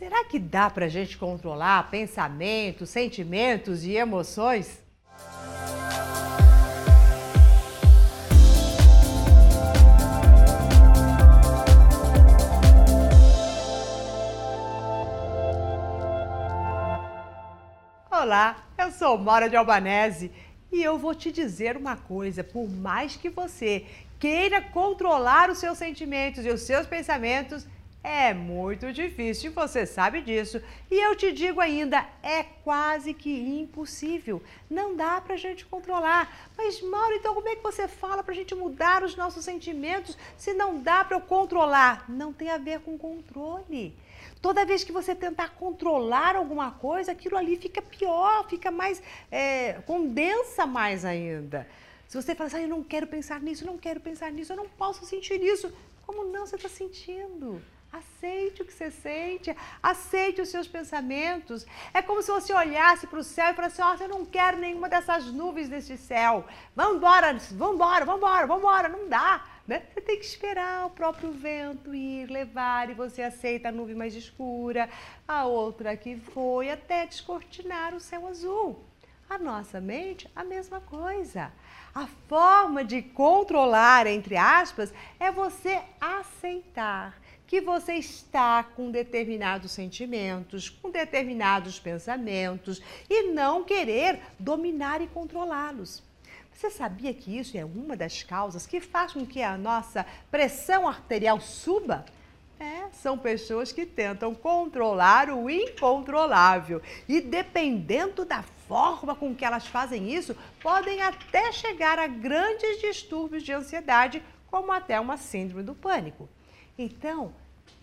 Será que dá para a gente controlar pensamentos, sentimentos e emoções? Olá, eu sou Mora de Albanese e eu vou te dizer uma coisa: por mais que você queira controlar os seus sentimentos e os seus pensamentos, é muito difícil, você sabe disso. E eu te digo ainda, é quase que impossível. Não dá para a gente controlar. Mas, Mauro, então como é que você fala para a gente mudar os nossos sentimentos se não dá para eu controlar? Não tem a ver com controle. Toda vez que você tentar controlar alguma coisa, aquilo ali fica pior, fica mais, é, condensa mais ainda. Se você fala assim, ah, eu não quero pensar nisso, não quero pensar nisso, eu não posso sentir isso. Como não você está sentindo? Aceite o que você sente, aceite os seus pensamentos. É como se você olhasse para o céu e falasse: oh, eu não quero nenhuma dessas nuvens desse céu. Vamos embora, vamos embora. Não dá. Né? Você tem que esperar o próprio vento ir levar e você aceita a nuvem mais escura, a outra que foi até descortinar o céu azul. A nossa mente, a mesma coisa. A forma de controlar, entre aspas, é você aceitar que você está com determinados sentimentos, com determinados pensamentos e não querer dominar e controlá-los. Você sabia que isso é uma das causas que faz com que a nossa pressão arterial suba? É, são pessoas que tentam controlar o incontrolável. E dependendo da forma com que elas fazem isso, podem até chegar a grandes distúrbios de ansiedade, como até uma síndrome do pânico. Então,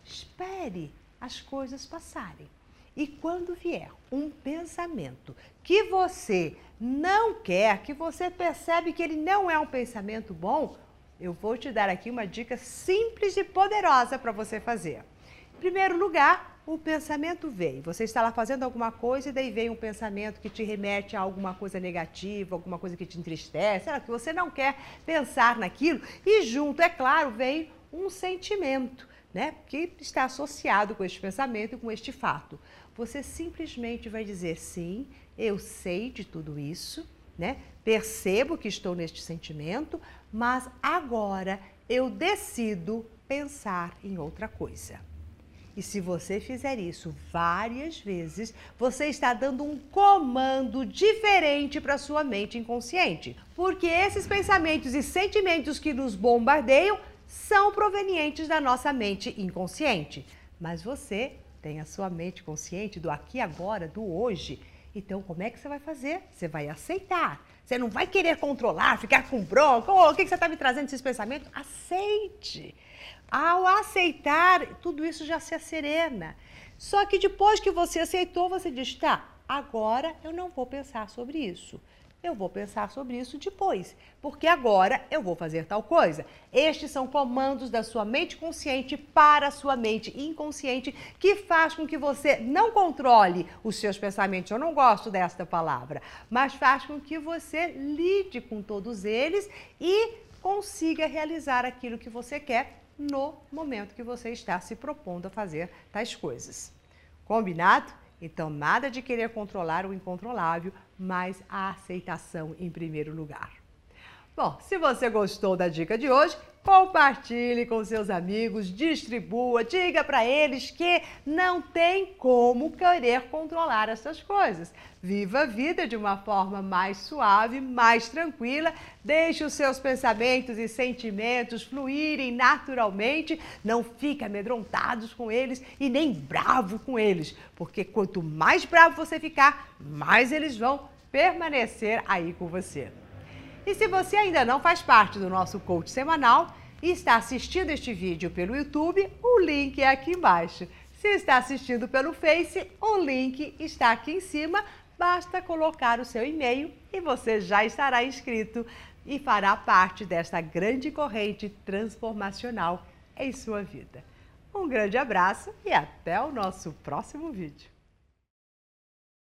espere as coisas passarem. E quando vier um pensamento que você não quer, que você percebe que ele não é um pensamento bom, eu vou te dar aqui uma dica simples e poderosa para você fazer. Em primeiro lugar, o pensamento vem. Você está lá fazendo alguma coisa e daí vem um pensamento que te remete a alguma coisa negativa, alguma coisa que te entristece, que você não quer pensar naquilo. E junto, é claro, vem um sentimento né, que está associado com este pensamento e com este fato. Você simplesmente vai dizer sim, eu sei de tudo isso, né? Percebo que estou neste sentimento, mas agora eu decido pensar em outra coisa. E se você fizer isso várias vezes, você está dando um comando diferente para sua mente inconsciente. Porque esses pensamentos e sentimentos que nos bombardeiam são provenientes da nossa mente inconsciente. Mas você tem a sua mente consciente do aqui agora, do hoje. Então, como é que você vai fazer? Você vai aceitar. Você não vai querer controlar, ficar com bronca. Oh, o que você está me trazendo esses pensamentos? Aceite. Ao aceitar, tudo isso já se acerena. Só que depois que você aceitou, você diz: tá, agora eu não vou pensar sobre isso eu vou pensar sobre isso depois, porque agora eu vou fazer tal coisa. Estes são comandos da sua mente consciente para a sua mente inconsciente que faz com que você não controle os seus pensamentos. Eu não gosto desta palavra, mas faz com que você lide com todos eles e consiga realizar aquilo que você quer no momento que você está se propondo a fazer tais coisas. Combinado? Então, nada de querer controlar o incontrolável, mas a aceitação em primeiro lugar. Bom, se você gostou da dica de hoje, compartilhe com seus amigos, distribua, diga para eles que não tem como querer controlar essas coisas. Viva a vida de uma forma mais suave, mais tranquila, deixe os seus pensamentos e sentimentos fluírem naturalmente, não fique amedrontados com eles e nem bravo com eles, porque quanto mais bravo você ficar, mais eles vão permanecer aí com você. E se você ainda não faz parte do nosso coach semanal e está assistindo este vídeo pelo YouTube, o link é aqui embaixo. Se está assistindo pelo Face, o link está aqui em cima. Basta colocar o seu e-mail e você já estará inscrito e fará parte desta grande corrente transformacional em sua vida. Um grande abraço e até o nosso próximo vídeo.